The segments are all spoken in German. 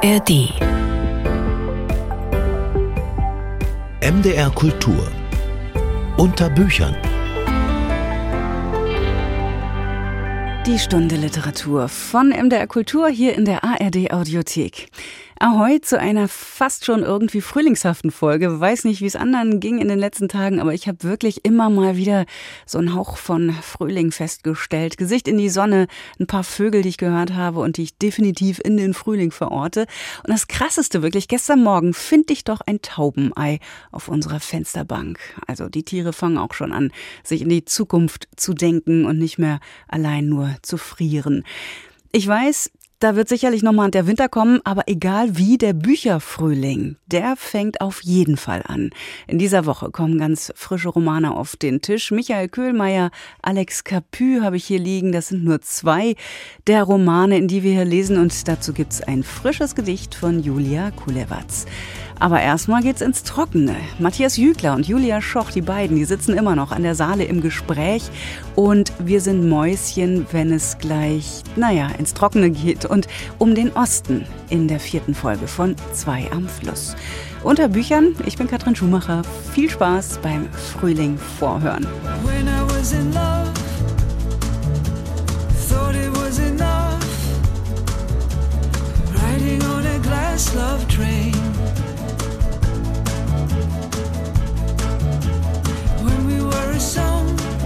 ARD. MDR Kultur. Unter Büchern. Die Stunde Literatur von MDR Kultur hier in der ARD Audiothek. Ahoi zu einer fast schon irgendwie frühlingshaften Folge. Weiß nicht, wie es anderen ging in den letzten Tagen, aber ich habe wirklich immer mal wieder so einen Hauch von Frühling festgestellt. Gesicht in die Sonne, ein paar Vögel, die ich gehört habe und die ich definitiv in den Frühling verorte. Und das Krasseste wirklich, gestern Morgen finde ich doch ein Taubenei auf unserer Fensterbank. Also die Tiere fangen auch schon an, sich in die Zukunft zu denken und nicht mehr allein nur zu frieren. Ich weiß, da wird sicherlich nochmal der Winter kommen, aber egal wie, der Bücherfrühling, der fängt auf jeden Fall an. In dieser Woche kommen ganz frische Romane auf den Tisch. Michael Köhlmeier, Alex Capu habe ich hier liegen. Das sind nur zwei der Romane, in die wir hier lesen. Und dazu gibt's ein frisches Gedicht von Julia Kulewatz. Aber erstmal geht's ins Trockene. Matthias Jügler und Julia Schoch, die beiden, die sitzen immer noch an der Saale im Gespräch und wir sind Mäuschen, wenn es gleich, naja, ins Trockene geht und um den Osten in der vierten Folge von Zwei am Fluss. Unter Büchern, ich bin Katrin Schumacher. Viel Spaß beim Frühling vorhören. Love, thought song.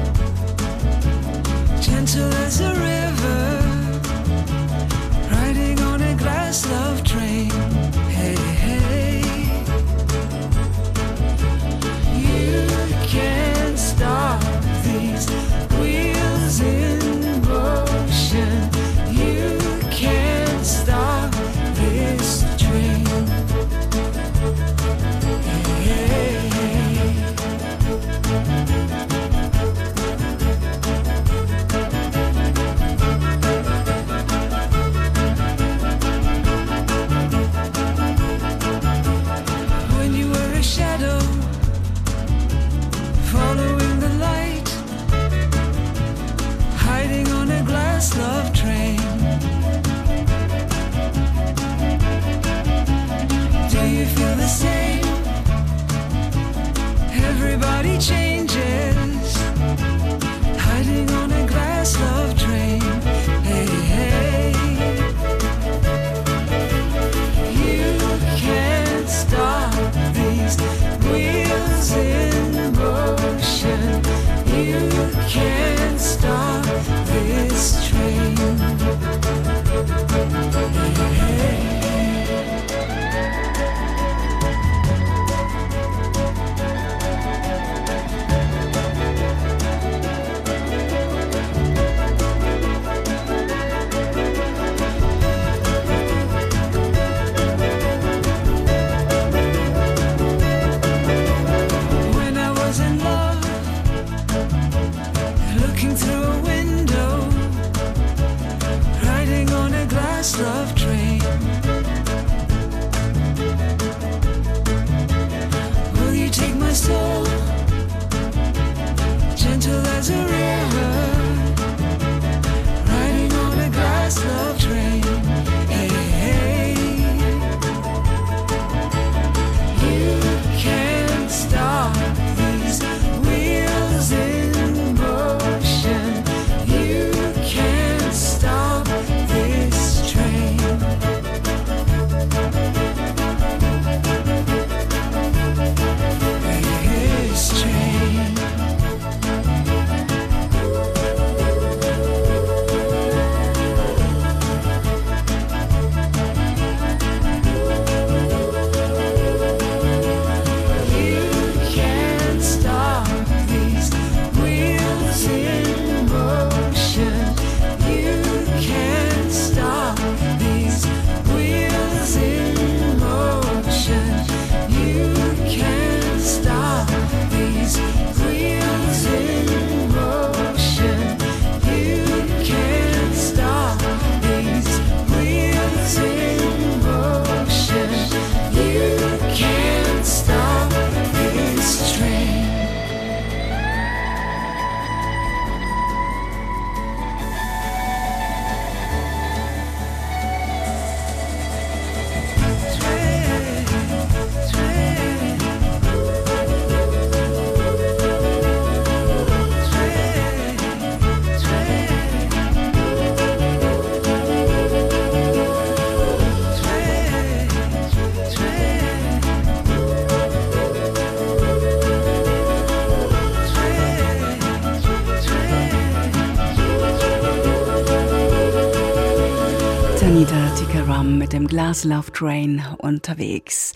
Glass Love Train unterwegs.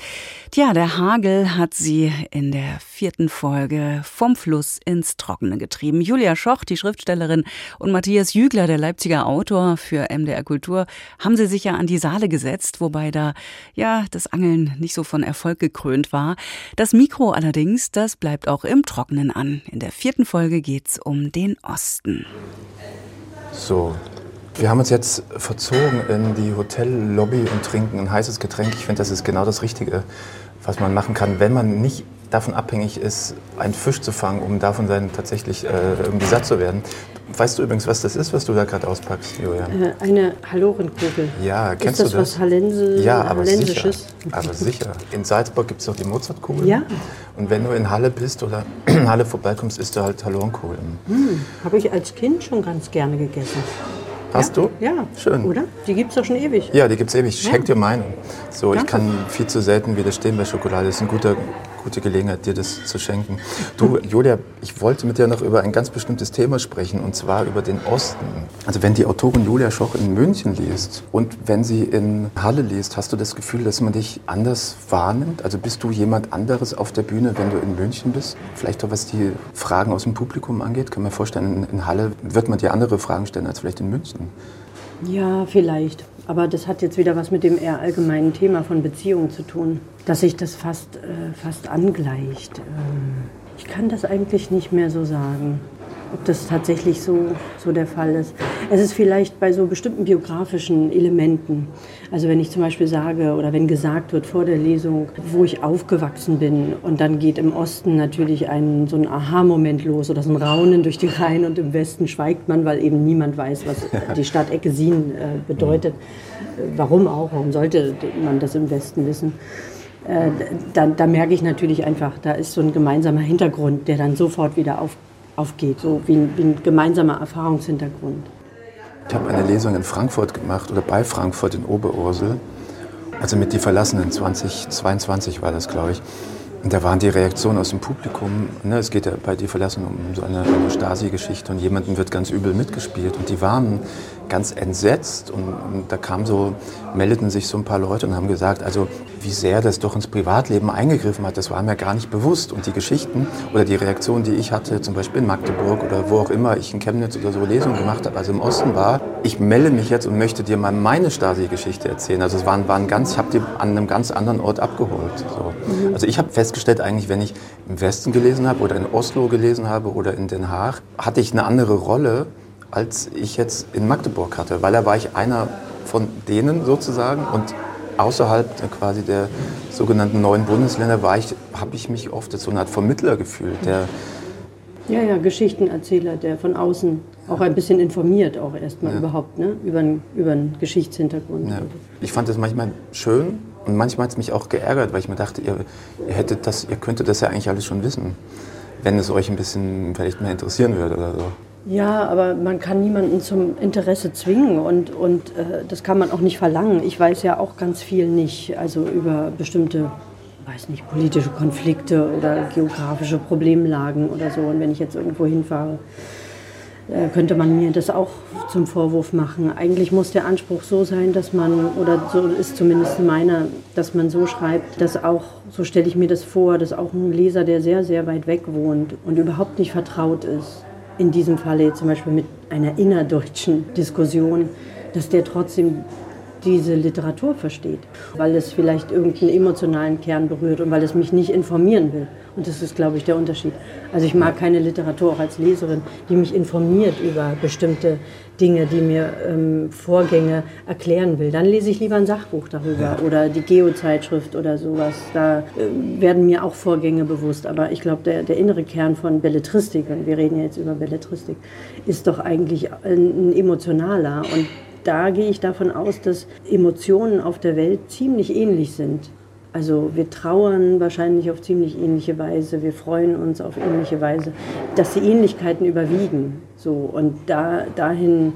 Tja, der Hagel hat sie in der vierten Folge vom Fluss ins Trockene getrieben. Julia Schoch, die Schriftstellerin, und Matthias Jügler, der Leipziger Autor für MDR Kultur, haben sie sich ja an die Saale gesetzt, wobei da ja das Angeln nicht so von Erfolg gekrönt war. Das Mikro allerdings, das bleibt auch im Trockenen an. In der vierten Folge geht's um den Osten. So, wir haben uns jetzt verzogen in die Hotellobby und trinken ein heißes Getränk. Ich finde, das ist genau das Richtige, was man machen kann, wenn man nicht davon abhängig ist, einen Fisch zu fangen, um davon dann tatsächlich äh, irgendwie satt zu werden. Weißt du übrigens, was das ist, was du da gerade auspackst, Julian? Äh, eine Hallorenkugel. Ja, kennst ist das du das? was Hallense, ja, aber sicher. Aber sicher. In Salzburg gibt es doch die Mozartkugel. Ja. Und wenn du in Halle bist oder in Halle vorbeikommst, isst du halt Hallorenkugeln. Hm, Habe ich als Kind schon ganz gerne gegessen. Hast ja? du? Ja. Schön. Oder? Die gibt es doch schon ewig. Ja, die gibt's ewig. Ich Ja. schenk dir meine. So, ich Danke. kann viel zu selten widerstehen bei Schokolade. Das ist eine gute, gute Gelegenheit, dir das zu schenken. Du, Julia, ich wollte mit dir noch über ein ganz bestimmtes Thema sprechen, und zwar über den Osten. Also wenn die Autorin Julia Schoch in München liest und wenn sie in Halle liest, hast du das Gefühl, dass man dich anders wahrnimmt? Also bist du jemand anderes auf der Bühne, wenn du in München bist? Vielleicht auch was die Fragen aus dem Publikum angeht. Kann man vorstellen, in, in Halle wird man dir andere Fragen stellen als vielleicht in München. Ja, vielleicht. Aber das hat jetzt wieder was mit dem eher allgemeinen Thema von Beziehungen zu tun. Dass sich das fast, äh, fast angleicht. Ähm, ich kann das eigentlich nicht mehr so sagen, ob das tatsächlich so, so der Fall ist. Es ist vielleicht bei so bestimmten biografischen Elementen. Also wenn ich zum Beispiel sage oder wenn gesagt wird vor der Lesung, wo ich aufgewachsen bin und dann geht im Osten natürlich ein, so ein Aha-Moment los oder so ein Raunen durch die Reihen und im Westen schweigt man, weil eben niemand weiß, was die Stadt Eckesin äh, bedeutet. Warum auch? Warum sollte man das im Westen wissen? Äh, da, da merke ich natürlich einfach, da ist so ein gemeinsamer Hintergrund, der dann sofort wieder auf, aufgeht, so wie ein, wie ein gemeinsamer Erfahrungshintergrund. Ich habe eine Lesung in Frankfurt gemacht oder bei Frankfurt in Oberursel. Also mit Die Verlassenen 2022 war das, glaube ich. Und da waren die Reaktionen aus dem Publikum. Ne, es geht ja bei Die Verlassenen um so eine, eine Stasi-Geschichte und jemandem wird ganz übel mitgespielt. Und die waren ganz entsetzt und, und da kam so, meldeten sich so ein paar Leute und haben gesagt, also wie sehr das doch ins Privatleben eingegriffen hat, das war mir gar nicht bewusst. Und die Geschichten oder die Reaktionen, die ich hatte, zum Beispiel in Magdeburg oder wo auch immer ich in Chemnitz oder so Lesungen gemacht habe, also im Osten war, ich melde mich jetzt und möchte dir mal meine Stasi-Geschichte erzählen. Also es waren, waren ganz, ich habe die an einem ganz anderen Ort abgeholt. So. Also ich habe festgestellt, eigentlich, wenn ich im Westen gelesen habe oder in Oslo gelesen habe oder in Den Haag, hatte ich eine andere Rolle, als ich jetzt in Magdeburg hatte, weil da war ich einer von denen sozusagen und außerhalb der, quasi der sogenannten neuen Bundesländer war ich, habe ich mich oft als so eine Art Vermittler gefühlt, der Ja, ja, Geschichtenerzähler, der von außen auch ein bisschen informiert, auch erstmal Ja. überhaupt, ne? über, einen- über einen Geschichtshintergrund. Ja. Ich fand das manchmal schön und manchmal hat es mich auch geärgert, weil ich mir dachte, ihr, ihr, hättet das, ihr könntet das ja eigentlich alles schon wissen, wenn es euch ein bisschen vielleicht mehr interessieren würde oder so. Ja, aber man kann niemanden zum Interesse zwingen und, und äh, das kann man auch nicht verlangen. Ich weiß ja auch ganz viel nicht, also über bestimmte, weiß nicht, politische Konflikte oder geografische Problemlagen oder so. Und wenn ich jetzt irgendwo hinfahre, äh, könnte man mir das auch zum Vorwurf machen. Eigentlich muss der Anspruch so sein, dass man, oder so ist zumindest meiner, dass man so schreibt, dass auch, so stelle ich mir das vor, dass auch ein Leser, der sehr, sehr weit weg wohnt und überhaupt nicht vertraut ist, in diesem Falle zum Beispiel mit einer innerdeutschen Diskussion, dass der trotzdem diese Literatur versteht, weil es vielleicht irgendeinen emotionalen Kern berührt und weil es mich nicht informieren will. Und das ist, glaube ich, der Unterschied. Also ich mag keine Literatur auch als Leserin, die mich informiert über bestimmte Dinge, die mir ähm, Vorgänge erklären will. Dann lese ich lieber ein Sachbuch darüber oder die Geo-Zeitschrift oder sowas. Da äh, werden mir auch Vorgänge bewusst. Aber ich glaube, der, der innere Kern von Belletristik, und wir reden ja jetzt über Belletristik, ist doch eigentlich ein, ein emotionaler. Und da gehe ich davon aus, dass Emotionen auf der Welt ziemlich ähnlich sind. Also wir trauern wahrscheinlich auf ziemlich ähnliche Weise, wir freuen uns auf ähnliche Weise, dass die Ähnlichkeiten überwiegen. So, und da, dahin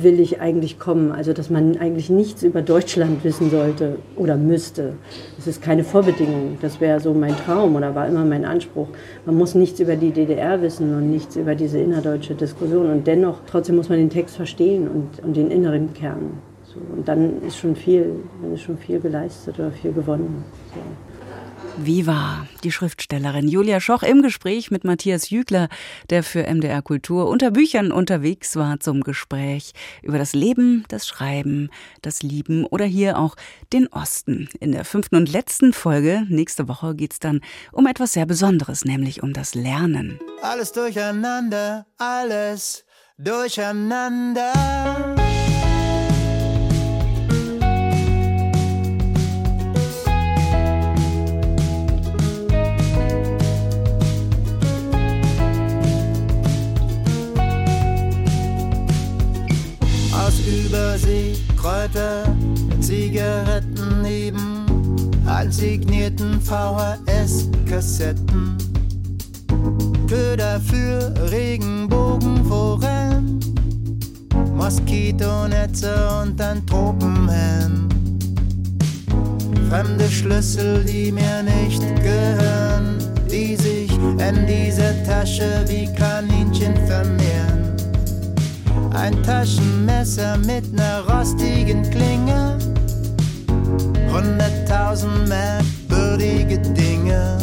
will ich eigentlich kommen. Also dass man eigentlich nichts über Deutschland wissen sollte oder müsste. Das ist keine Vorbedingung. Das wäre so mein Traum oder war immer mein Anspruch. Man muss nichts über die DDR wissen und nichts über diese innerdeutsche Diskussion. Und dennoch, trotzdem muss man den Text verstehen und, und den inneren Kern. So, und dann ist schon viel, dann ist schon viel geleistet oder viel gewonnen. So. Viva, die Schriftstellerin Julia Schoch im Gespräch mit Matthias Jügler, der für MDR Kultur unter Büchern unterwegs war zum Gespräch über das Leben, das Schreiben, das Lieben oder hier auch den Osten. In der fünften und letzten Folge, nächste Woche, geht es dann um etwas sehr Besonderes, nämlich um das Lernen. Alles durcheinander, alles durcheinander. Kräuter, Zigaretten neben signierten VHS-Kassetten. Köder für Regenbogenforellen, Moskitonetze und ein Tropenhelm. Fremde Schlüssel, die mir nicht gehören, die sich in dieser Tasche wie Kaninchen vermehren. Ein Taschenmesser mit ner rostigen Klinge. Hunderttausend merkwürdige Dinge.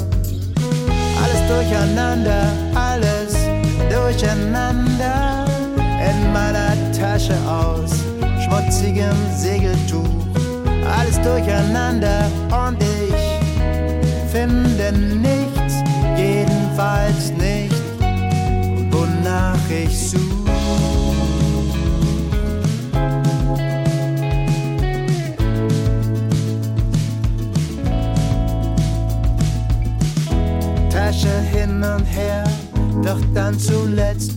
Alles durcheinander, alles durcheinander. In meiner Tasche aus schmutzigem Segeltuch. Alles durcheinander und ich finde nichts, jedenfalls nicht, hin und her, doch dann zuletzt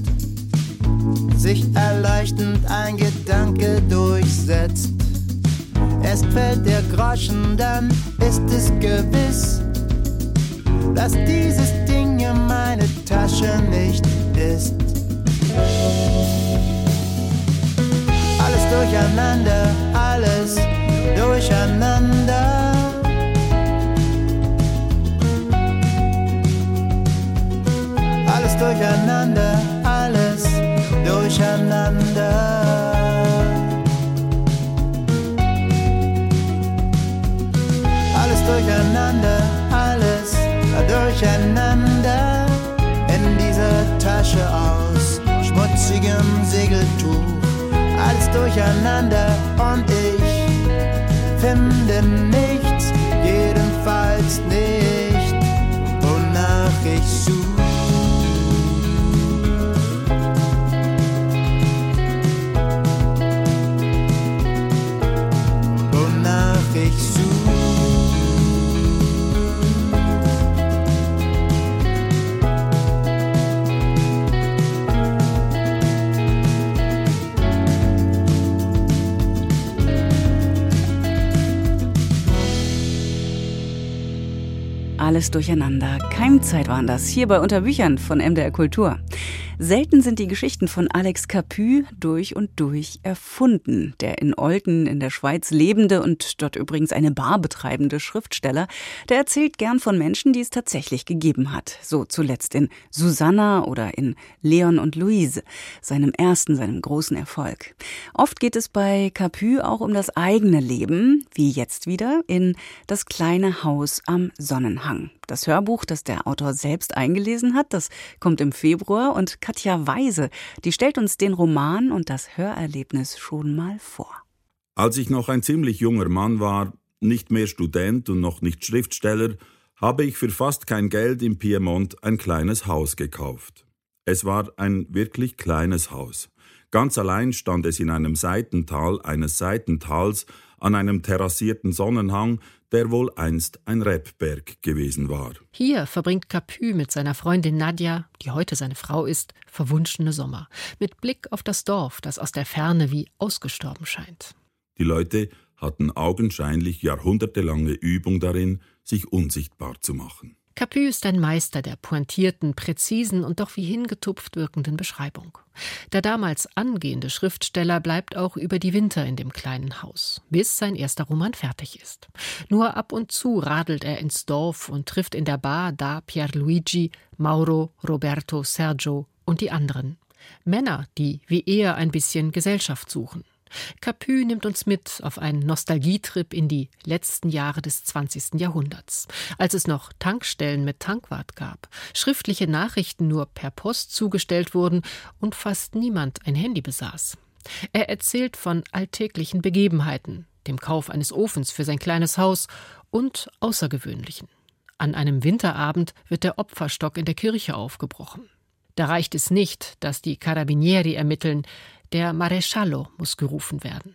sich erleichternd ein Gedanke durchsetzt. Erst fällt der Groschen, dann ist es gewiss, dass dieses Ding ja meine Tasche nicht ist. Alles durcheinander, alles durcheinander. Alles durcheinander, alles durcheinander. Alles durcheinander, alles durcheinander in dieser Tasche aus schmutzigem Segeltuch. Alles durcheinander und ich finde nichts, jedenfalls nicht, wonach ich suche. Alles durcheinander. Keimzeit waren das, hier bei Unterbüchern von MDR Kultur. Selten sind die Geschichten von Alex Capu durch und durch erfunden. Der in Olten in der Schweiz lebende und dort übrigens eine Bar betreibende Schriftsteller, der erzählt gern von Menschen, die es tatsächlich gegeben hat. So zuletzt in Susanna oder in Leon und Louise, seinem ersten, seinem großen Erfolg. Oft geht es bei Capu auch um das eigene Leben, wie jetzt wieder in Das kleine Haus am Sonnenhang. Das Hörbuch, das der Autor selbst eingelesen hat, das kommt im Februar und Katja Weise, die stellt uns den Roman und das Hörerlebnis schon mal vor. Als ich noch ein ziemlich junger Mann war, nicht mehr Student und noch nicht Schriftsteller, habe ich für fast kein Geld im Piemont ein kleines Haus gekauft. Es war ein wirklich kleines Haus. Ganz allein stand es in einem Seitental eines Seitentals an einem terrassierten Sonnenhang, der wohl einst ein Rebberg gewesen war. Hier verbringt Capu mit seiner Freundin Nadja, die heute seine Frau ist, verwunschene Sommer, mit Blick auf das Dorf, das aus der Ferne wie ausgestorben scheint. Die Leute hatten augenscheinlich jahrhundertelange Übung darin, sich unsichtbar zu machen. Capu ist ein Meister der pointierten, präzisen und doch wie hingetupft wirkenden Beschreibung. Der damals angehende Schriftsteller bleibt auch über die Winter in dem kleinen Haus, bis sein erster Roman fertig ist. Nur ab und zu radelt er ins Dorf und trifft in der Bar da Pierluigi, Mauro, Roberto, Sergio und die anderen. Männer, die wie er ein bisschen Gesellschaft suchen. Capu nimmt uns mit auf einen Nostalgietrip in die letzten Jahre des 20. Jahrhunderts, als es noch Tankstellen mit Tankwart gab, schriftliche Nachrichten nur per Post zugestellt wurden und fast niemand ein Handy besaß. Er erzählt von alltäglichen Begebenheiten, dem Kauf eines Ofens für sein kleines Haus und Außergewöhnlichen. An einem Winterabend wird der Opferstock in der Kirche aufgebrochen. Da reicht es nicht, dass die Carabinieri ermitteln, der Maresciallo muss gerufen werden.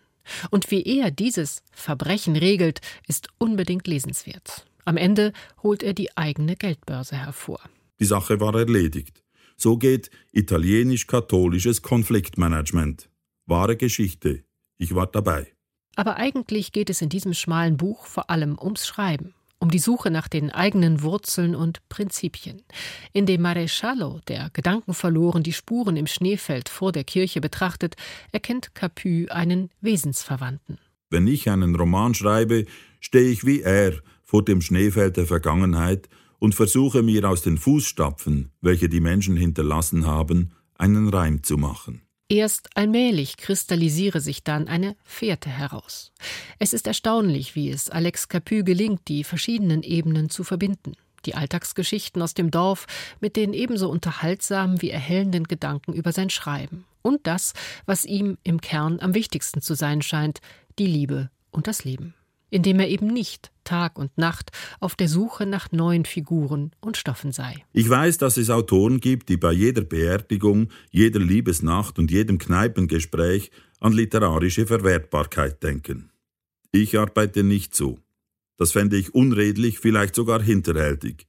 Und wie er dieses Verbrechen regelt, ist unbedingt lesenswert. Am Ende holt er die eigene Geldbörse hervor. Die Sache war erledigt. So geht italienisch-katholisches Konfliktmanagement. Wahre Geschichte. Ich war dabei. Aber eigentlich geht es in diesem schmalen Buch vor allem ums Schreiben um die Suche nach den eigenen Wurzeln und Prinzipien. In dem Maresciallo, der gedankenverloren die Spuren im Schneefeld vor der Kirche betrachtet, erkennt Capu einen Wesensverwandten. Wenn ich einen Roman schreibe, stehe ich wie er vor dem Schneefeld der Vergangenheit und versuche mir aus den Fußstapfen, welche die Menschen hinterlassen haben, einen Reim zu machen. Erst allmählich kristallisiere sich dann eine Fährte heraus. Es ist erstaunlich, wie es Alex Capu gelingt, die verschiedenen Ebenen zu verbinden. Die Alltagsgeschichten aus dem Dorf mit den ebenso unterhaltsamen wie erhellenden Gedanken über sein Schreiben. Und das, was ihm im Kern am wichtigsten zu sein scheint, die Liebe und das Leben indem er eben nicht Tag und Nacht auf der Suche nach neuen Figuren und Stoffen sei. Ich weiß, dass es Autoren gibt, die bei jeder Beerdigung, jeder Liebesnacht und jedem Kneipengespräch an literarische Verwertbarkeit denken. Ich arbeite nicht so. Das fände ich unredlich, vielleicht sogar hinterhältig.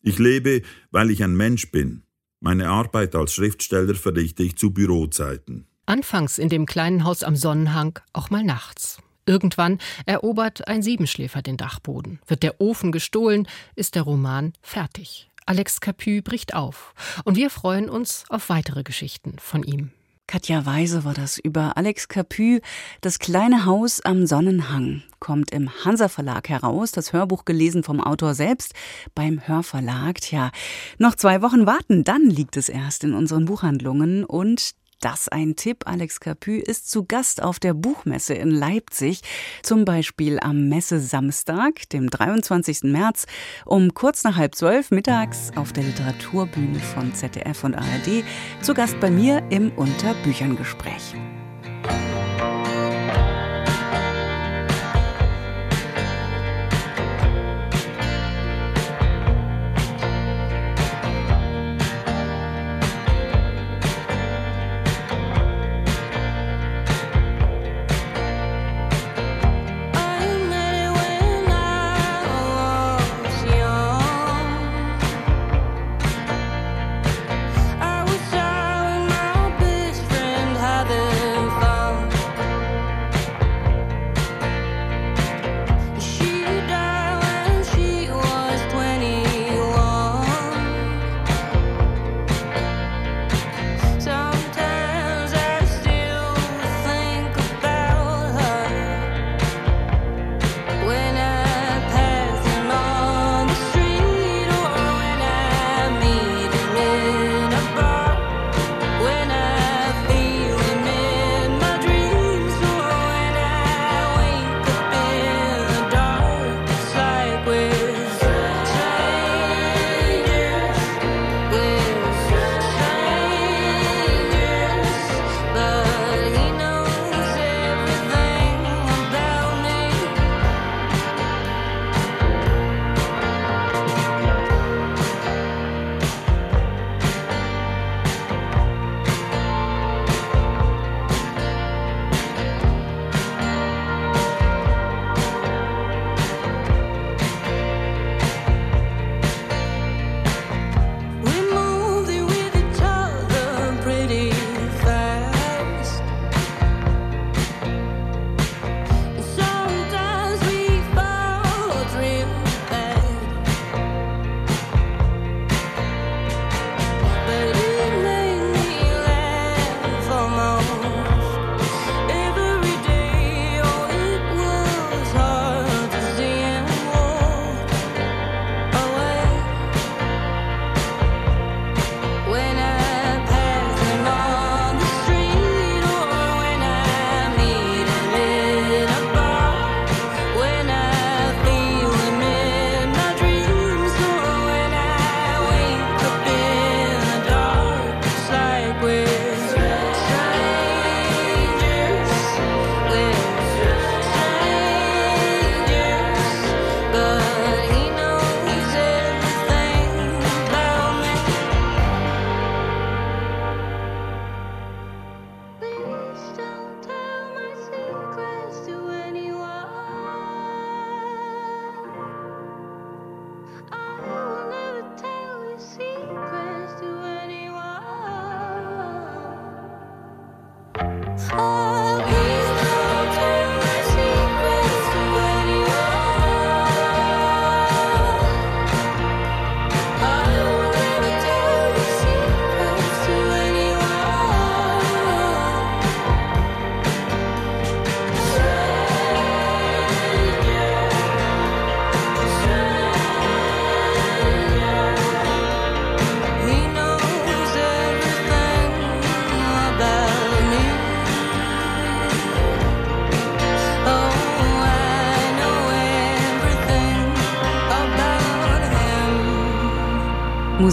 Ich lebe, weil ich ein Mensch bin. Meine Arbeit als Schriftsteller verrichte ich zu Bürozeiten. Anfangs in dem kleinen Haus am Sonnenhang, auch mal nachts. Irgendwann erobert ein Siebenschläfer den Dachboden. Wird der Ofen gestohlen, ist der Roman fertig. Alex Capu bricht auf. Und wir freuen uns auf weitere Geschichten von ihm. Katja Weise war das über Alex Capu. Das kleine Haus am Sonnenhang kommt im Hansa Verlag heraus. Das Hörbuch gelesen vom Autor selbst beim Hörverlag. Tja, noch zwei Wochen warten, dann liegt es erst in unseren Buchhandlungen und das ein Tipp. Alex Capu ist zu Gast auf der Buchmesse in Leipzig, zum Beispiel am Messe-Samstag, dem 23. März, um kurz nach halb zwölf mittags auf der Literaturbühne von ZDF und ARD, zu Gast bei mir im Unterbücherngespräch.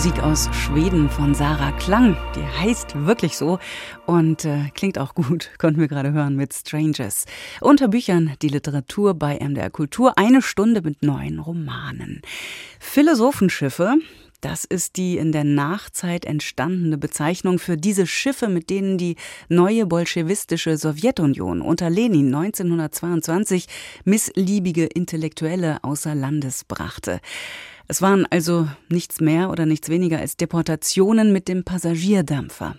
Musik aus Schweden von Sarah Klang. Die heißt wirklich so und äh, klingt auch gut, konnten wir gerade hören mit Strangers. Unter Büchern die Literatur bei MDR Kultur. Eine Stunde mit neuen Romanen. Philosophenschiffe, das ist die in der Nachzeit entstandene Bezeichnung für diese Schiffe, mit denen die neue bolschewistische Sowjetunion unter Lenin 1922 missliebige Intellektuelle außer Landes brachte. Es waren also nichts mehr oder nichts weniger als Deportationen mit dem Passagierdampfer.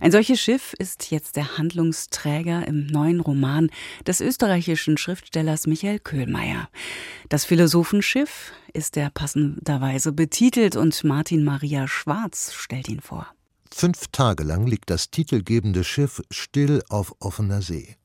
Ein solches Schiff ist jetzt der Handlungsträger im neuen Roman des österreichischen Schriftstellers Michael Köhlmeier. Das Philosophenschiff ist er passenderweise betitelt und Martin Maria Schwarz stellt ihn vor. Fünf Tage lang liegt das titelgebende Schiff still auf offener See.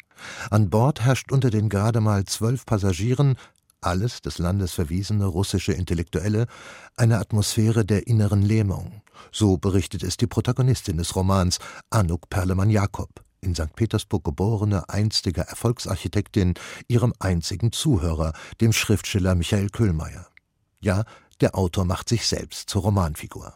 An Bord herrscht unter den gerade mal zwölf Passagieren alles des Landes verwiesene russische Intellektuelle, eine Atmosphäre der inneren Lähmung. So berichtet es die Protagonistin des Romans, Anuk Perlemann-Jakob, in St. Petersburg geborene, einstige Erfolgsarchitektin, ihrem einzigen Zuhörer, dem Schriftsteller Michael Köhlmeier. Ja, der Autor macht sich selbst zur Romanfigur.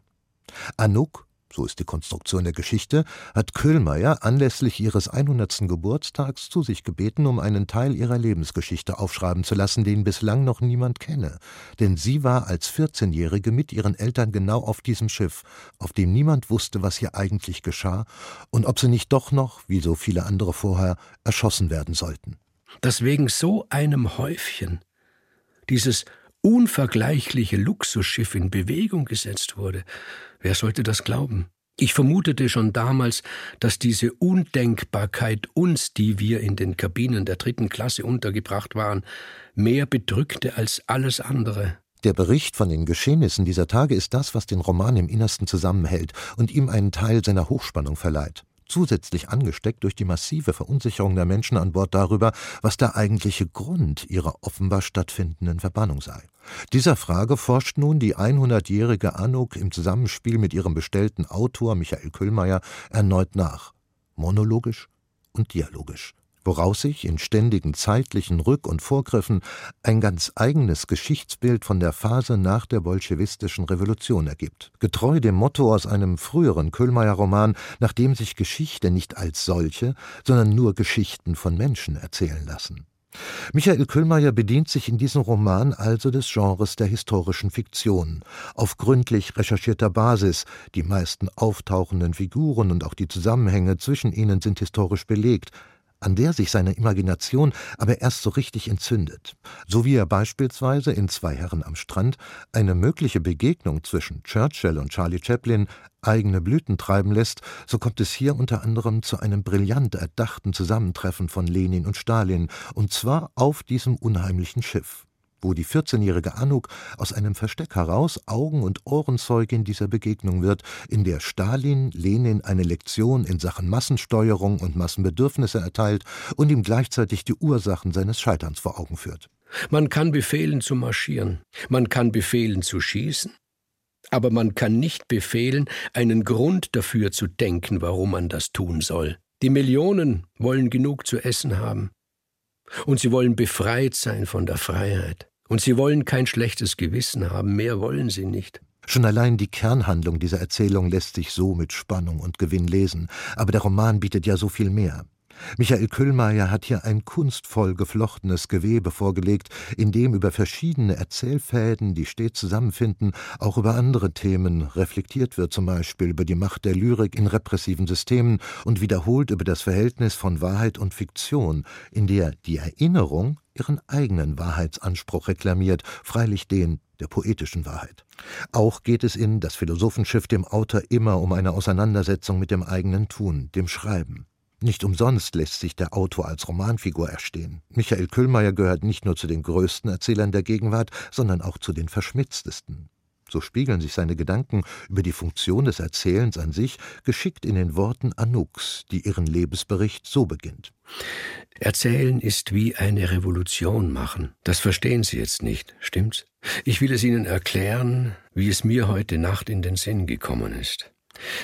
Anuk so ist die Konstruktion der Geschichte, hat Köhlmeier anlässlich ihres 100. Geburtstags zu sich gebeten, um einen Teil ihrer Lebensgeschichte aufschreiben zu lassen, den bislang noch niemand kenne. Denn sie war als 14-Jährige mit ihren Eltern genau auf diesem Schiff, auf dem niemand wusste, was hier eigentlich geschah und ob sie nicht doch noch, wie so viele andere vorher, erschossen werden sollten. Dass wegen so einem Häufchen dieses unvergleichliche Luxusschiff in Bewegung gesetzt wurde, Wer sollte das glauben? Ich vermutete schon damals, dass diese Undenkbarkeit uns, die wir in den Kabinen der dritten Klasse untergebracht waren, mehr bedrückte als alles andere. Der Bericht von den Geschehnissen dieser Tage ist das, was den Roman im Innersten zusammenhält und ihm einen Teil seiner Hochspannung verleiht zusätzlich angesteckt durch die massive Verunsicherung der Menschen an Bord darüber, was der eigentliche Grund ihrer offenbar stattfindenden Verbannung sei. Dieser Frage forscht nun die 100-jährige Anuk im Zusammenspiel mit ihrem bestellten Autor Michael Köhlmeier erneut nach, monologisch und dialogisch woraus sich in ständigen zeitlichen Rück- und Vorgriffen ein ganz eigenes Geschichtsbild von der Phase nach der bolschewistischen Revolution ergibt. Getreu dem Motto aus einem früheren Köhlmeier-Roman, nach dem sich Geschichte nicht als solche, sondern nur Geschichten von Menschen erzählen lassen. Michael Köhlmeier bedient sich in diesem Roman also des Genres der historischen Fiktion. Auf gründlich recherchierter Basis, die meisten auftauchenden Figuren und auch die Zusammenhänge zwischen ihnen sind historisch belegt, an der sich seine Imagination aber erst so richtig entzündet, so wie er beispielsweise in Zwei Herren am Strand eine mögliche Begegnung zwischen Churchill und Charlie Chaplin eigene Blüten treiben lässt, so kommt es hier unter anderem zu einem brillant erdachten Zusammentreffen von Lenin und Stalin, und zwar auf diesem unheimlichen Schiff wo die 14-jährige Anuk aus einem Versteck heraus Augen- und Ohrenzeugin dieser Begegnung wird, in der Stalin Lenin eine Lektion in Sachen Massensteuerung und Massenbedürfnisse erteilt und ihm gleichzeitig die Ursachen seines Scheiterns vor Augen führt. Man kann befehlen zu marschieren, man kann befehlen zu schießen, aber man kann nicht befehlen, einen Grund dafür zu denken, warum man das tun soll. Die Millionen wollen genug zu essen haben. Und sie wollen befreit sein von der Freiheit. Und sie wollen kein schlechtes Gewissen haben, mehr wollen sie nicht. Schon allein die Kernhandlung dieser Erzählung lässt sich so mit Spannung und Gewinn lesen, aber der Roman bietet ja so viel mehr. Michael Küllmeier hat hier ein kunstvoll geflochtenes Gewebe vorgelegt, in dem über verschiedene Erzählfäden, die stets zusammenfinden, auch über andere Themen reflektiert wird, zum Beispiel über die Macht der Lyrik in repressiven Systemen und wiederholt über das Verhältnis von Wahrheit und Fiktion, in der die Erinnerung ihren eigenen Wahrheitsanspruch reklamiert, freilich den der poetischen Wahrheit. Auch geht es in Das Philosophenschiff dem Autor immer um eine Auseinandersetzung mit dem eigenen Tun, dem Schreiben. Nicht umsonst lässt sich der Autor als Romanfigur erstehen. Michael Küllmeier gehört nicht nur zu den größten Erzählern der Gegenwart, sondern auch zu den verschmitztesten. So spiegeln sich seine Gedanken über die Funktion des Erzählens an sich geschickt in den Worten Anuks, die ihren Lebensbericht so beginnt. Erzählen ist wie eine Revolution machen. Das verstehen Sie jetzt nicht, stimmt's? Ich will es Ihnen erklären, wie es mir heute Nacht in den Sinn gekommen ist.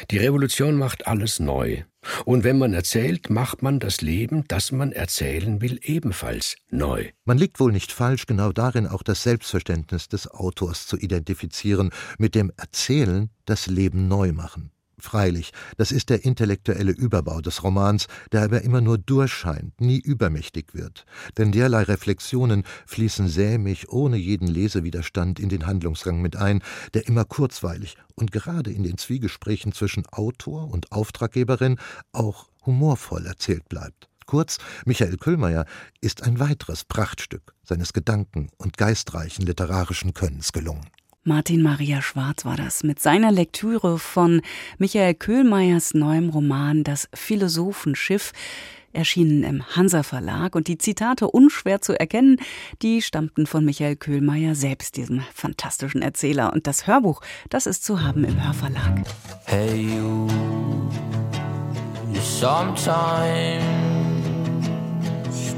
Die Revolution macht alles neu. Und wenn man erzählt, macht man das Leben, das man erzählen will, ebenfalls neu. Man liegt wohl nicht falsch, genau darin auch das Selbstverständnis des Autors zu identifizieren, mit dem Erzählen das Leben neu machen. Freilich, das ist der intellektuelle Überbau des Romans, der aber immer nur durchscheint, nie übermächtig wird. Denn derlei Reflexionen fließen sämig, ohne jeden Lesewiderstand in den Handlungsgang mit ein, der immer kurzweilig und gerade in den Zwiegesprächen zwischen Autor und Auftraggeberin auch humorvoll erzählt bleibt. Kurz, Michael Köhlmeier ist ein weiteres Prachtstück seines gedanken- und geistreichen literarischen Könnens gelungen. Martin Maria Schwarz war das mit seiner Lektüre von Michael Köhlmeiers neuem Roman Das Philosophenschiff erschienen im Hansa Verlag und die Zitate unschwer zu erkennen, die stammten von Michael Köhlmeier selbst, diesem fantastischen Erzähler. Und das Hörbuch, das ist zu haben im Hörverlag. Hey you, sometimes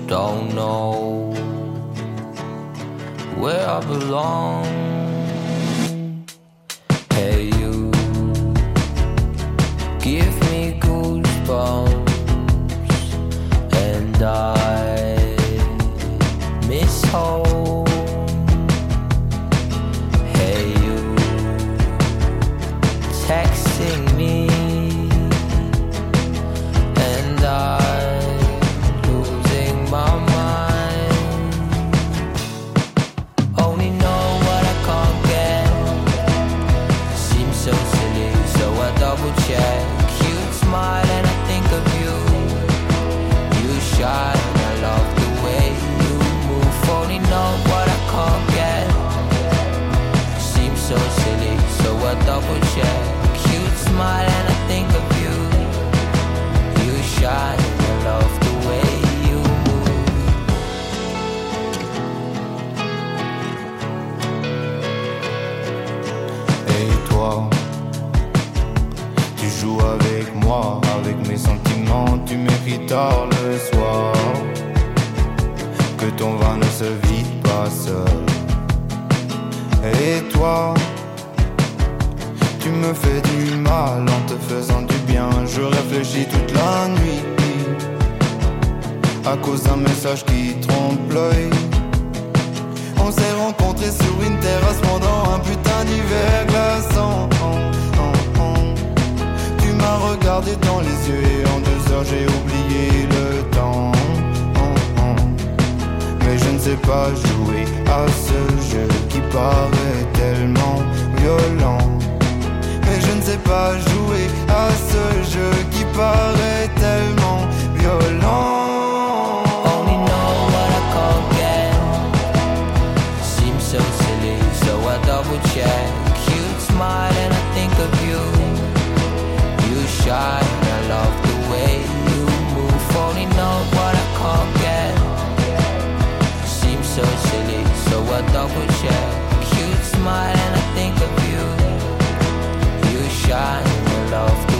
don't know where I belong. die. Miss Hope. Le soir. Que ton vin ne se vide pas seul. Et toi, tu me fais du mal en te faisant du bien. Je réfléchis toute la nuit. À cause d'un message qui trompe l'œil. On s'est rencontrés sur une terrasse pendant un putain d'hiver glaçant. Tu m'as regardé dans les yeux et en deux heures j'ai oublié le temps. Mais je ne sais pas jouer à ce jeu qui paraît tellement violent. Mais je ne sais pas jouer à ce jeu qui paraît tellement violent. Check. Cute smile and I think of you. You shine, I love the way you move. Only know what I can't get. Seems so silly, so I double check. Cute smile and I think of you. You shine, I love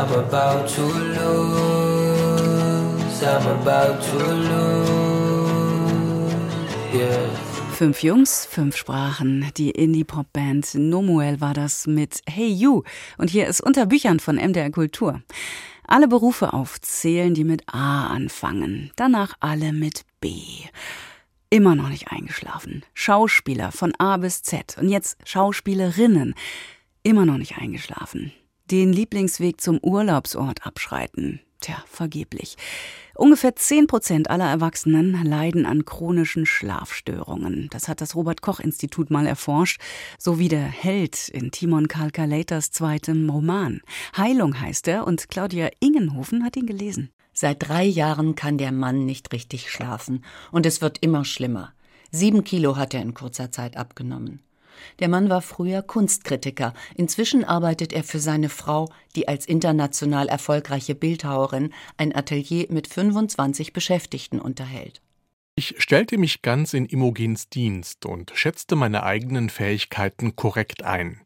I'm about to lose. I'm about to lose. Yeah. Fünf Jungs, fünf Sprachen. Die Indie-Pop-Band Nomuel war das mit Hey You. Und hier ist unter Büchern von MDR Kultur. Alle Berufe aufzählen, die mit A anfangen. Danach alle mit B. Immer noch nicht eingeschlafen. Schauspieler von A bis Z. Und jetzt Schauspielerinnen. Immer noch nicht eingeschlafen. Den Lieblingsweg zum Urlaubsort abschreiten. Tja, vergeblich. Ungefähr 10 Prozent aller Erwachsenen leiden an chronischen Schlafstörungen. Das hat das Robert-Koch-Institut mal erforscht, so wie der Held in Timon Kalkalaters zweitem Roman. Heilung heißt er und Claudia Ingenhofen hat ihn gelesen. Seit drei Jahren kann der Mann nicht richtig schlafen und es wird immer schlimmer. Sieben Kilo hat er in kurzer Zeit abgenommen. Der Mann war früher Kunstkritiker. Inzwischen arbeitet er für seine Frau, die als international erfolgreiche Bildhauerin ein Atelier mit 25 Beschäftigten unterhält. Ich stellte mich ganz in Imogens Dienst und schätzte meine eigenen Fähigkeiten korrekt ein.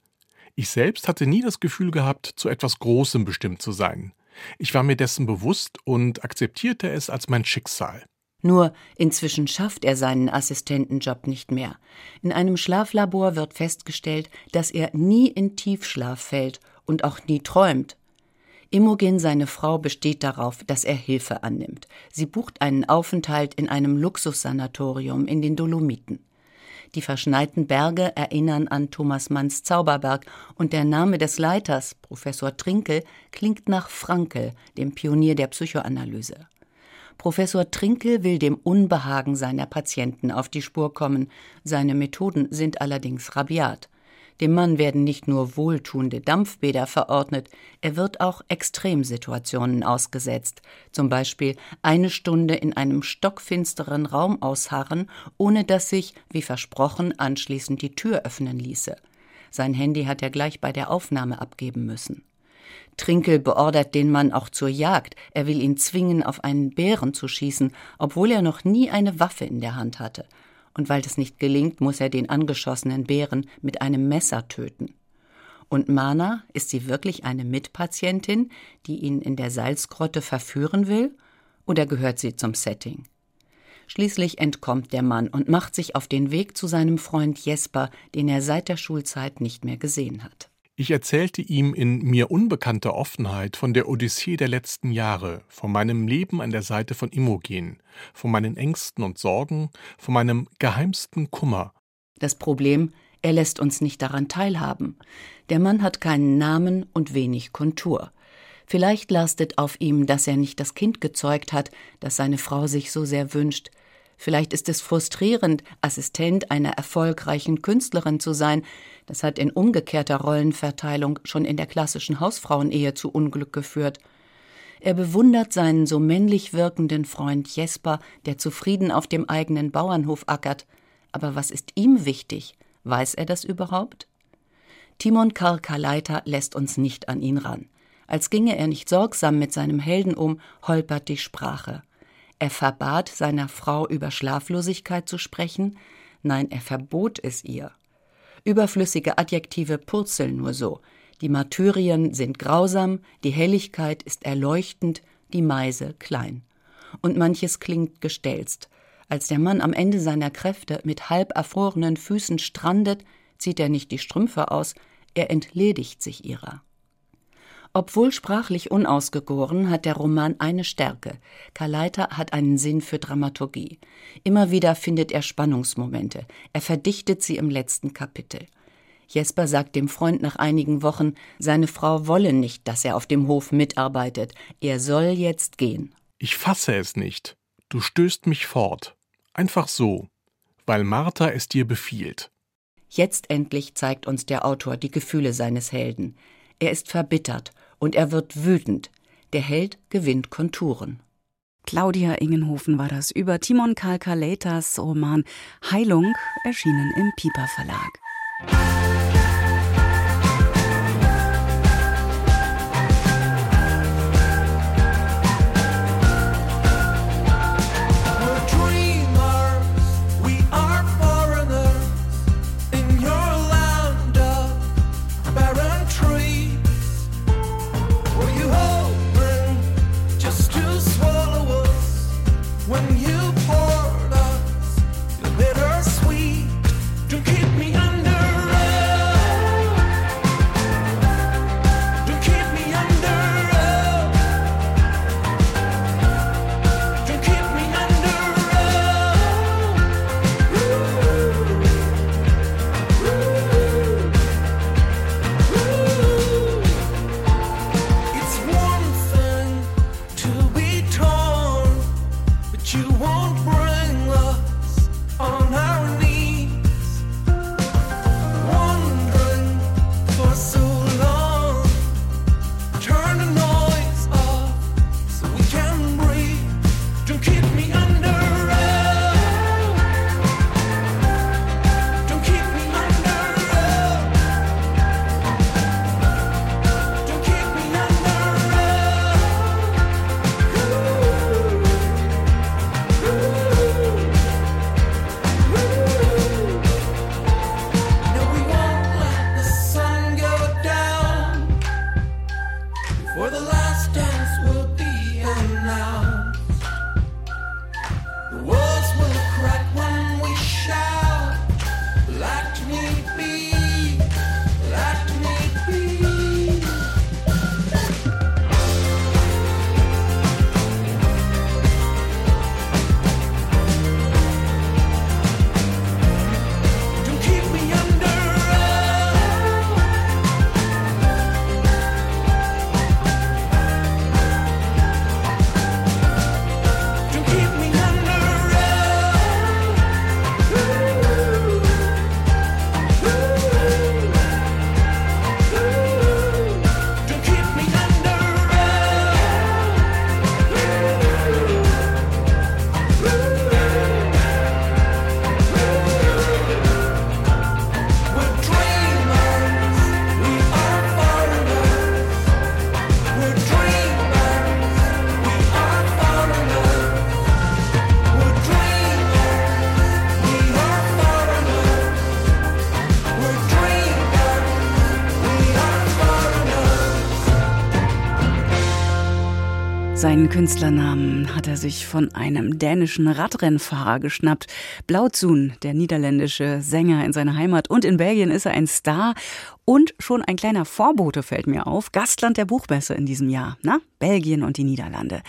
Ich selbst hatte nie das Gefühl gehabt, zu etwas Großem bestimmt zu sein. Ich war mir dessen bewusst und akzeptierte es als mein Schicksal. Nur inzwischen schafft er seinen Assistentenjob nicht mehr. In einem Schlaflabor wird festgestellt, dass er nie in Tiefschlaf fällt und auch nie träumt. Imogen, seine Frau, besteht darauf, dass er Hilfe annimmt. Sie bucht einen Aufenthalt in einem Luxussanatorium in den Dolomiten. Die verschneiten Berge erinnern an Thomas Manns Zauberberg und der Name des Leiters, Professor Trinkel, klingt nach Frankel, dem Pionier der Psychoanalyse. Professor Trinkel will dem Unbehagen seiner Patienten auf die Spur kommen. Seine Methoden sind allerdings rabiat. Dem Mann werden nicht nur wohltuende Dampfbäder verordnet, er wird auch Extremsituationen ausgesetzt, zum Beispiel eine Stunde in einem stockfinsteren Raum ausharren, ohne dass sich, wie versprochen, anschließend die Tür öffnen ließe. Sein Handy hat er gleich bei der Aufnahme abgeben müssen. Trinkel beordert den Mann auch zur Jagd. Er will ihn zwingen, auf einen Bären zu schießen, obwohl er noch nie eine Waffe in der Hand hatte. Und weil das nicht gelingt, muss er den angeschossenen Bären mit einem Messer töten. Und Mana, ist sie wirklich eine Mitpatientin, die ihn in der Salzgrotte verführen will? Oder gehört sie zum Setting? Schließlich entkommt der Mann und macht sich auf den Weg zu seinem Freund Jesper, den er seit der Schulzeit nicht mehr gesehen hat. Ich erzählte ihm in mir unbekannter Offenheit von der Odyssee der letzten Jahre, von meinem Leben an der Seite von Imogen, von meinen Ängsten und Sorgen, von meinem geheimsten Kummer. Das Problem, er lässt uns nicht daran teilhaben. Der Mann hat keinen Namen und wenig Kontur. Vielleicht lastet auf ihm, dass er nicht das Kind gezeugt hat, das seine Frau sich so sehr wünscht, Vielleicht ist es frustrierend, Assistent einer erfolgreichen Künstlerin zu sein. Das hat in umgekehrter Rollenverteilung schon in der klassischen Hausfrauenehe zu Unglück geführt. Er bewundert seinen so männlich wirkenden Freund Jesper, der zufrieden auf dem eigenen Bauernhof ackert. Aber was ist ihm wichtig? Weiß er das überhaupt? Timon Karkaleiter lässt uns nicht an ihn ran. Als ginge er nicht sorgsam mit seinem Helden um, holpert die Sprache. Er verbat seiner Frau über Schlaflosigkeit zu sprechen, nein, er verbot es ihr. Überflüssige Adjektive purzeln nur so. Die Martyrien sind grausam, die Helligkeit ist erleuchtend, die Meise klein. Und manches klingt gestelzt. Als der Mann am Ende seiner Kräfte mit halb erfrorenen Füßen strandet, zieht er nicht die Strümpfe aus, er entledigt sich ihrer. Obwohl sprachlich unausgegoren, hat der Roman eine Stärke. Kaleiter hat einen Sinn für Dramaturgie. Immer wieder findet er Spannungsmomente. Er verdichtet sie im letzten Kapitel. Jesper sagt dem Freund nach einigen Wochen, seine Frau wolle nicht, dass er auf dem Hof mitarbeitet. Er soll jetzt gehen. Ich fasse es nicht. Du stößt mich fort. Einfach so. Weil Martha es dir befiehlt. Jetzt endlich zeigt uns der Autor die Gefühle seines Helden. Er ist verbittert und er wird wütend. Der Held gewinnt Konturen. Claudia Ingenhofen war das über Timon Kalkaleters Roman Heilung, erschienen im Piper Verlag. Künstlernamen hat er sich von einem dänischen Radrennfahrer geschnappt. Blauzun, der niederländische Sänger in seiner Heimat und in Belgien ist er ein Star und schon ein kleiner Vorbote fällt mir auf, Gastland der Buchmesse in diesem Jahr, na? Belgien und die Niederlande.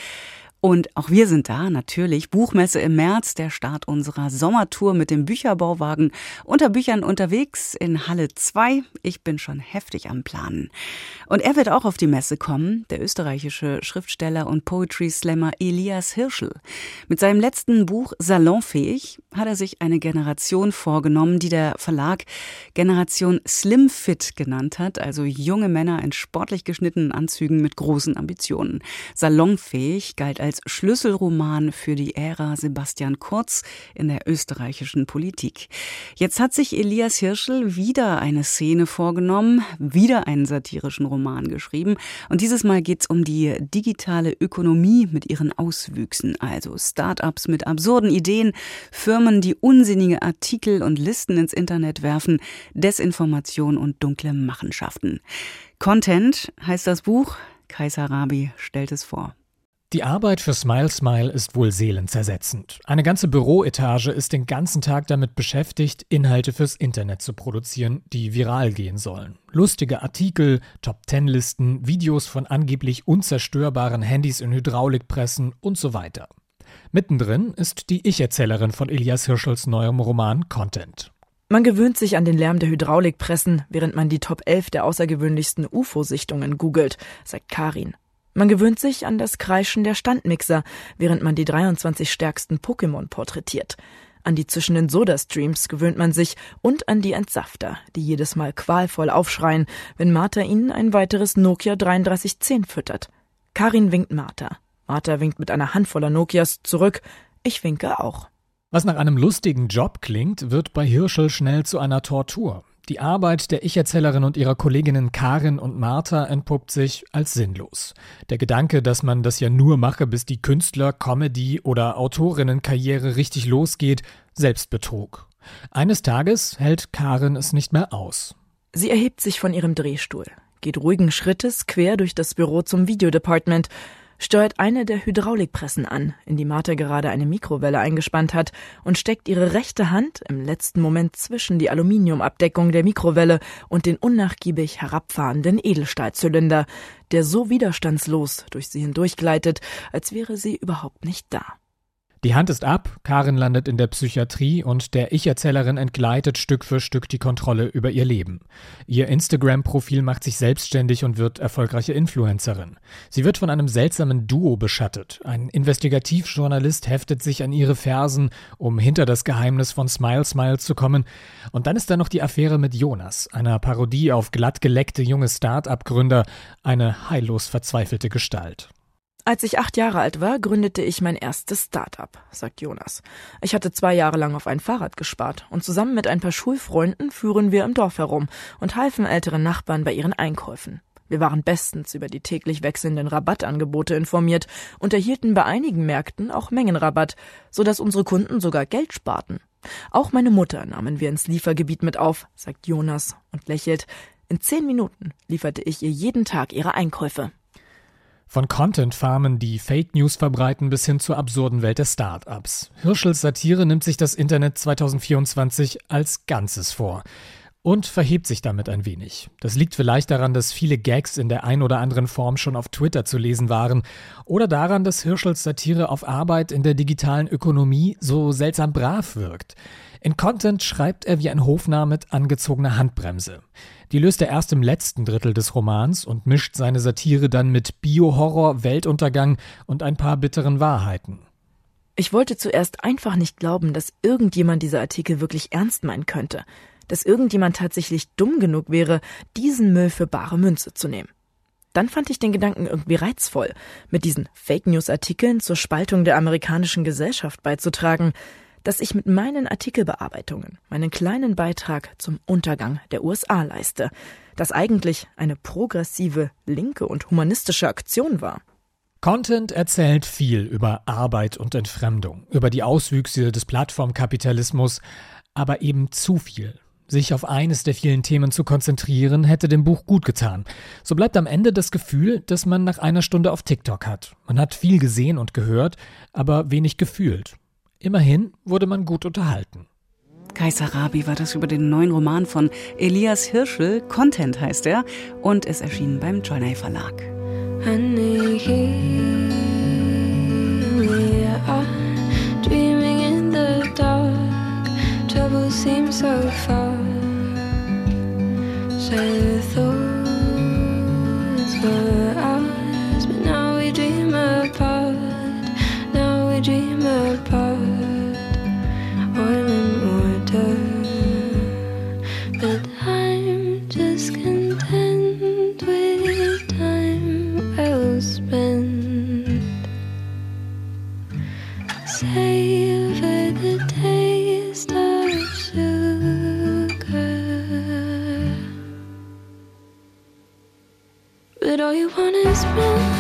Und auch wir sind da, natürlich. Buchmesse im März, der Start unserer Sommertour mit dem Bücherbauwagen. Unter Büchern unterwegs in Halle 2. Ich bin schon heftig am Planen. Und er wird auch auf die Messe kommen, der österreichische Schriftsteller und Poetry Slammer Elias Hirschel. Mit seinem letzten Buch Salonfähig hat er sich eine Generation vorgenommen, die der Verlag Generation Slim Fit genannt hat, also junge Männer in sportlich geschnittenen Anzügen mit großen Ambitionen. Salonfähig galt als als Schlüsselroman für die Ära Sebastian Kurz in der österreichischen Politik. Jetzt hat sich Elias Hirschel wieder eine Szene vorgenommen, wieder einen satirischen Roman geschrieben. Und dieses Mal geht es um die digitale Ökonomie mit ihren Auswüchsen, also Start-ups mit absurden Ideen, Firmen, die unsinnige Artikel und Listen ins Internet werfen, Desinformation und dunkle Machenschaften. Content heißt das Buch. Kaiser Rabi stellt es vor. Die Arbeit für Smile Smile ist wohl seelenzersetzend. Eine ganze Büroetage ist den ganzen Tag damit beschäftigt, Inhalte fürs Internet zu produzieren, die viral gehen sollen. Lustige Artikel, Top-Ten-Listen, Videos von angeblich unzerstörbaren Handys in Hydraulikpressen und so weiter. Mittendrin ist die Ich-Erzählerin von Elias Hirschels neuem Roman Content. Man gewöhnt sich an den Lärm der Hydraulikpressen, während man die Top 11 der außergewöhnlichsten UFO-Sichtungen googelt, sagt Karin. Man gewöhnt sich an das Kreischen der Standmixer, während man die 23 stärksten Pokémon porträtiert. An die zischenden Soda-Streams gewöhnt man sich und an die Entsafter, die jedes Mal qualvoll aufschreien, wenn Martha ihnen ein weiteres Nokia 3310 füttert. Karin winkt Martha. Martha winkt mit einer Handvoller Nokias zurück. Ich winke auch. Was nach einem lustigen Job klingt, wird bei Hirschel schnell zu einer Tortur. Die Arbeit der Ich-Erzählerin und ihrer Kolleginnen Karin und Martha entpuppt sich als sinnlos. Der Gedanke, dass man das ja nur mache, bis die Künstler-, Comedy- oder Autorinnenkarriere richtig losgeht, Selbstbetrug. Eines Tages hält Karin es nicht mehr aus. Sie erhebt sich von ihrem Drehstuhl, geht ruhigen Schrittes quer durch das Büro zum Videodepartment steuert eine der Hydraulikpressen an, in die Martha gerade eine Mikrowelle eingespannt hat, und steckt ihre rechte Hand im letzten Moment zwischen die Aluminiumabdeckung der Mikrowelle und den unnachgiebig herabfahrenden Edelstahlzylinder, der so widerstandslos durch sie hindurchgleitet, als wäre sie überhaupt nicht da. Die Hand ist ab, Karin landet in der Psychiatrie und der Ich-Erzählerin entgleitet Stück für Stück die Kontrolle über ihr Leben. Ihr Instagram-Profil macht sich selbstständig und wird erfolgreiche Influencerin. Sie wird von einem seltsamen Duo beschattet. Ein Investigativjournalist heftet sich an ihre Fersen, um hinter das Geheimnis von Smile Smile zu kommen. Und dann ist da noch die Affäre mit Jonas, einer Parodie auf glatt geleckte junge Start-up-Gründer, eine heillos verzweifelte Gestalt. Als ich acht Jahre alt war, gründete ich mein erstes Start-up, sagt Jonas. Ich hatte zwei Jahre lang auf ein Fahrrad gespart und zusammen mit ein paar Schulfreunden führen wir im Dorf herum und halfen älteren Nachbarn bei ihren Einkäufen. Wir waren bestens über die täglich wechselnden Rabattangebote informiert und erhielten bei einigen Märkten auch Mengenrabatt, so dass unsere Kunden sogar Geld sparten. Auch meine Mutter nahmen wir ins Liefergebiet mit auf, sagt Jonas und lächelt. In zehn Minuten lieferte ich ihr jeden Tag ihre Einkäufe. Von Content-Farmen, die Fake News verbreiten, bis hin zur absurden Welt der Start-ups. Hirschels Satire nimmt sich das Internet 2024 als Ganzes vor und verhebt sich damit ein wenig. Das liegt vielleicht daran, dass viele Gags in der ein oder anderen Form schon auf Twitter zu lesen waren oder daran, dass Hirschels Satire auf Arbeit in der digitalen Ökonomie so seltsam brav wirkt. In Content schreibt er wie ein Hofnarr mit angezogener Handbremse. Die löst er erst im letzten Drittel des Romans und mischt seine Satire dann mit Bio-Horror, Weltuntergang und ein paar bitteren Wahrheiten. Ich wollte zuerst einfach nicht glauben, dass irgendjemand diese Artikel wirklich ernst meinen könnte, dass irgendjemand tatsächlich dumm genug wäre, diesen Müll für bare Münze zu nehmen. Dann fand ich den Gedanken irgendwie reizvoll, mit diesen Fake News Artikeln zur Spaltung der amerikanischen Gesellschaft beizutragen, dass ich mit meinen Artikelbearbeitungen meinen kleinen Beitrag zum Untergang der USA leiste, das eigentlich eine progressive, linke und humanistische Aktion war. Content erzählt viel über Arbeit und Entfremdung, über die Auswüchse des Plattformkapitalismus, aber eben zu viel. Sich auf eines der vielen Themen zu konzentrieren, hätte dem Buch gut getan. So bleibt am Ende das Gefühl, dass man nach einer Stunde auf TikTok hat. Man hat viel gesehen und gehört, aber wenig gefühlt. Immerhin wurde man gut unterhalten. Kaiser Rabi war das über den neuen Roman von Elias Hirschel, Content heißt er, und es erschien beim Journey Verlag. Trouble seems so far. But all you want is me.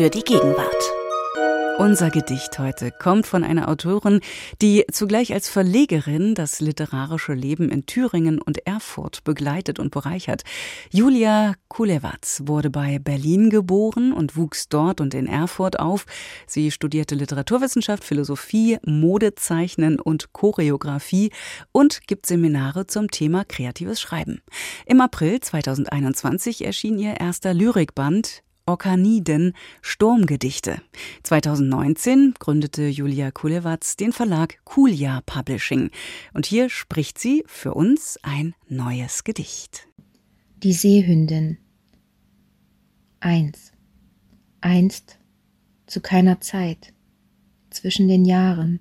Für die Gegenwart. Unser Gedicht heute kommt von einer Autorin, die zugleich als Verlegerin das literarische Leben in Thüringen und Erfurt begleitet und bereichert. Julia Kulewatz wurde bei Berlin geboren und wuchs dort und in Erfurt auf. Sie studierte Literaturwissenschaft, Philosophie, Modezeichnen und Choreografie und gibt Seminare zum Thema kreatives Schreiben. Im April 2021 erschien ihr erster Lyrikband Orkaniden Sturmgedichte. 2019 gründete Julia Kulewatz den Verlag Kulia Publishing. Und hier spricht sie für uns ein neues Gedicht. Die Seehündin 1. Einst, zu keiner Zeit, zwischen den Jahren,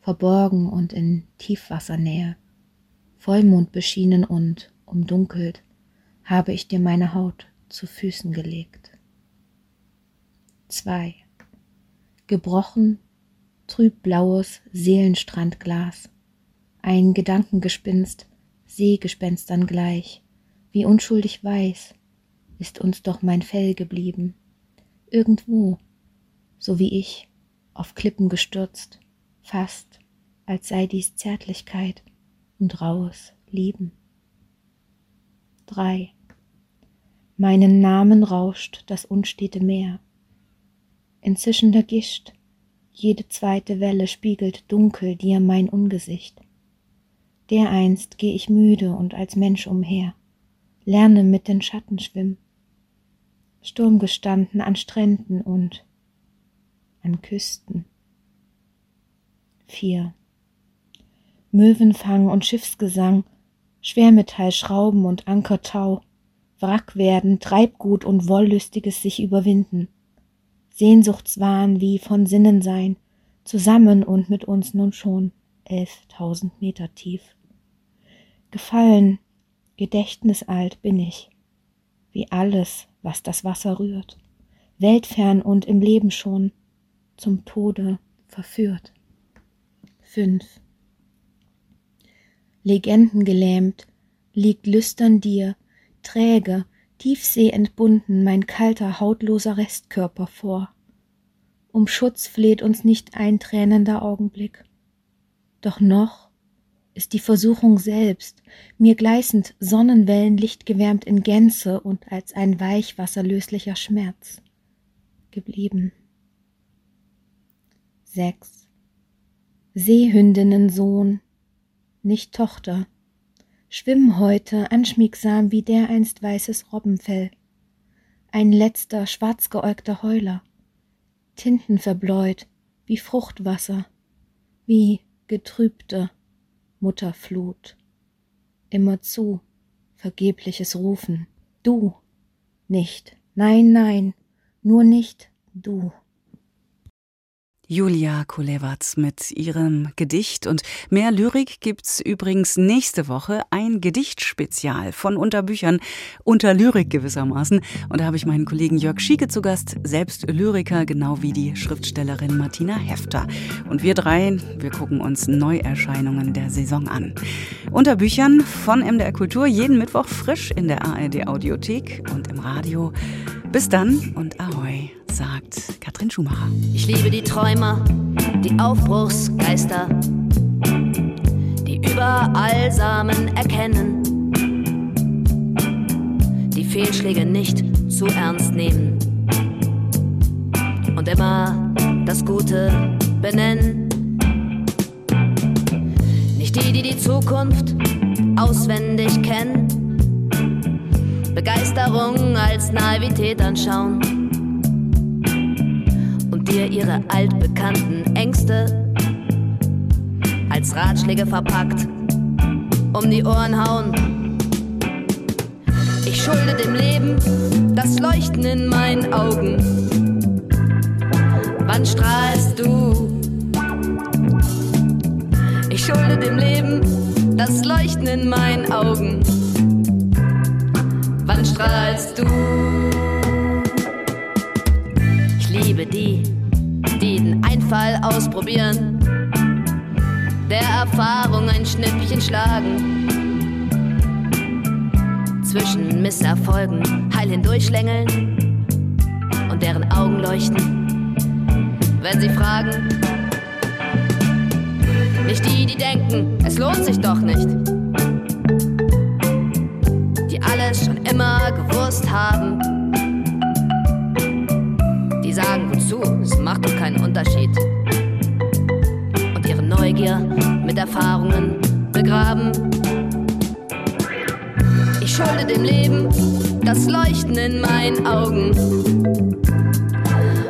verborgen und in Tiefwassernähe, Vollmond beschienen und umdunkelt, habe ich dir meine Haut zu Füßen gelegt. 2. Gebrochen, trübblaues Seelenstrandglas, ein Gedankengespinst, Seegespenstern gleich, wie unschuldig weiß, ist uns doch mein Fell geblieben, irgendwo, so wie ich, auf Klippen gestürzt, fast, als sei dies Zärtlichkeit und raues Lieben. 3. Meinen Namen rauscht das unstete Meer. In zischender Gischt, jede zweite Welle spiegelt dunkel dir mein Ungesicht. Dereinst geh ich müde und als Mensch umher, lerne mit den Schatten schwimmen, Sturm gestanden an Stränden und an Küsten. 4. Möwenfang und Schiffsgesang, Schwermetall, Schrauben und Ankertau, Wrack werden, Treibgut und wollüstiges sich überwinden, Sehnsuchtswahn wie von Sinnen sein, zusammen und mit uns nun schon elftausend Meter tief. Gefallen, gedächtnisalt bin ich, wie alles, was das Wasser rührt, weltfern und im Leben schon zum Tode verführt. 5. Legenden gelähmt, liegt lüstern dir, träge, Tiefsee entbunden mein kalter, hautloser Restkörper vor. Um Schutz fleht uns nicht ein tränender Augenblick. Doch noch ist die Versuchung selbst, mir gleißend Sonnenwellenlicht gewärmt in Gänze und als ein weichwasserlöslicher Schmerz geblieben. 6. Seehündinnensohn, nicht Tochter, schwimm heute anschmiegsam wie dereinst weißes Robbenfell, ein letzter schwarzgeäugter Heuler, tintenverbläut wie Fruchtwasser, wie getrübte Mutterflut. Immerzu vergebliches Rufen. Du nicht, nein, nein, nur nicht du. Julia Kulewatz mit ihrem Gedicht und mehr Lyrik gibt's übrigens nächste Woche ein Gedichtspezial von Unterbüchern unter Lyrik gewissermaßen und da habe ich meinen Kollegen Jörg Schieke zu Gast, selbst Lyriker, genau wie die Schriftstellerin Martina Hefter und wir drei, wir gucken uns Neuerscheinungen der Saison an. Unterbüchern von MDR Kultur jeden Mittwoch frisch in der ARD Audiothek und im Radio. Bis dann und ahoi sagt Katrin Schumacher. Ich liebe die Träumer, die Aufbruchsgeister, die überall Samen erkennen, die Fehlschläge nicht zu ernst nehmen und immer das Gute benennen. Nicht die, die die Zukunft auswendig kennen, Begeisterung als Naivität anschauen dir ihre altbekannten Ängste als Ratschläge verpackt um die Ohren hauen. Ich schulde dem Leben das Leuchten in meinen Augen. Wann strahlst du? Ich schulde dem Leben das Leuchten in meinen Augen. Strahlst du? Ich liebe die jeden Einfall ausprobieren, der Erfahrung ein Schnippchen schlagen, zwischen Misserfolgen heil hindurchschlängeln und deren Augen leuchten, wenn sie fragen. Nicht die, die denken, es lohnt sich doch nicht. Immer gewusst haben die sagen, wozu, es macht doch keinen Unterschied. Und ihre Neugier mit Erfahrungen begraben. Ich schulde dem Leben das Leuchten in meinen Augen.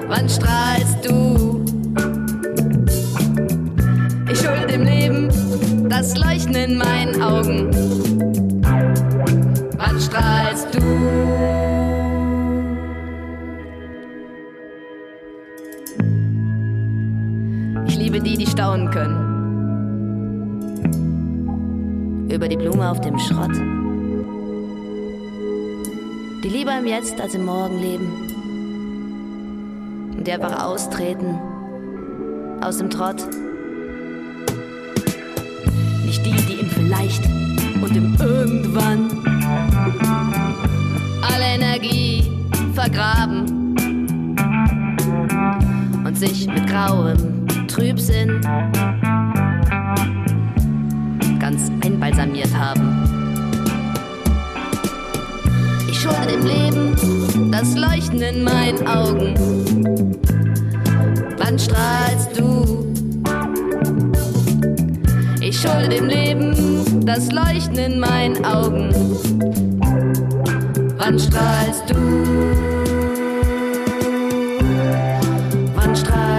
Wann strahlst du? Ich schulde dem Leben das Leuchten in meinen Augen. Wann strahlst du? liebe die, die staunen können. über die Blume auf dem Schrott. Die lieber im Jetzt als im Morgen leben. Und die einfach austreten aus dem Trott. Nicht die, die im Vielleicht und im Irgendwann alle Energie vergraben und sich mit grauem Trübsinn ganz einbalsamiert haben. Ich schulde dem Leben das Leuchten in meinen Augen. Wann strahlst du? Ich schulde dem Leben das Leuchten in meinen Augen. Wann strahlst du? Wann strahlst du?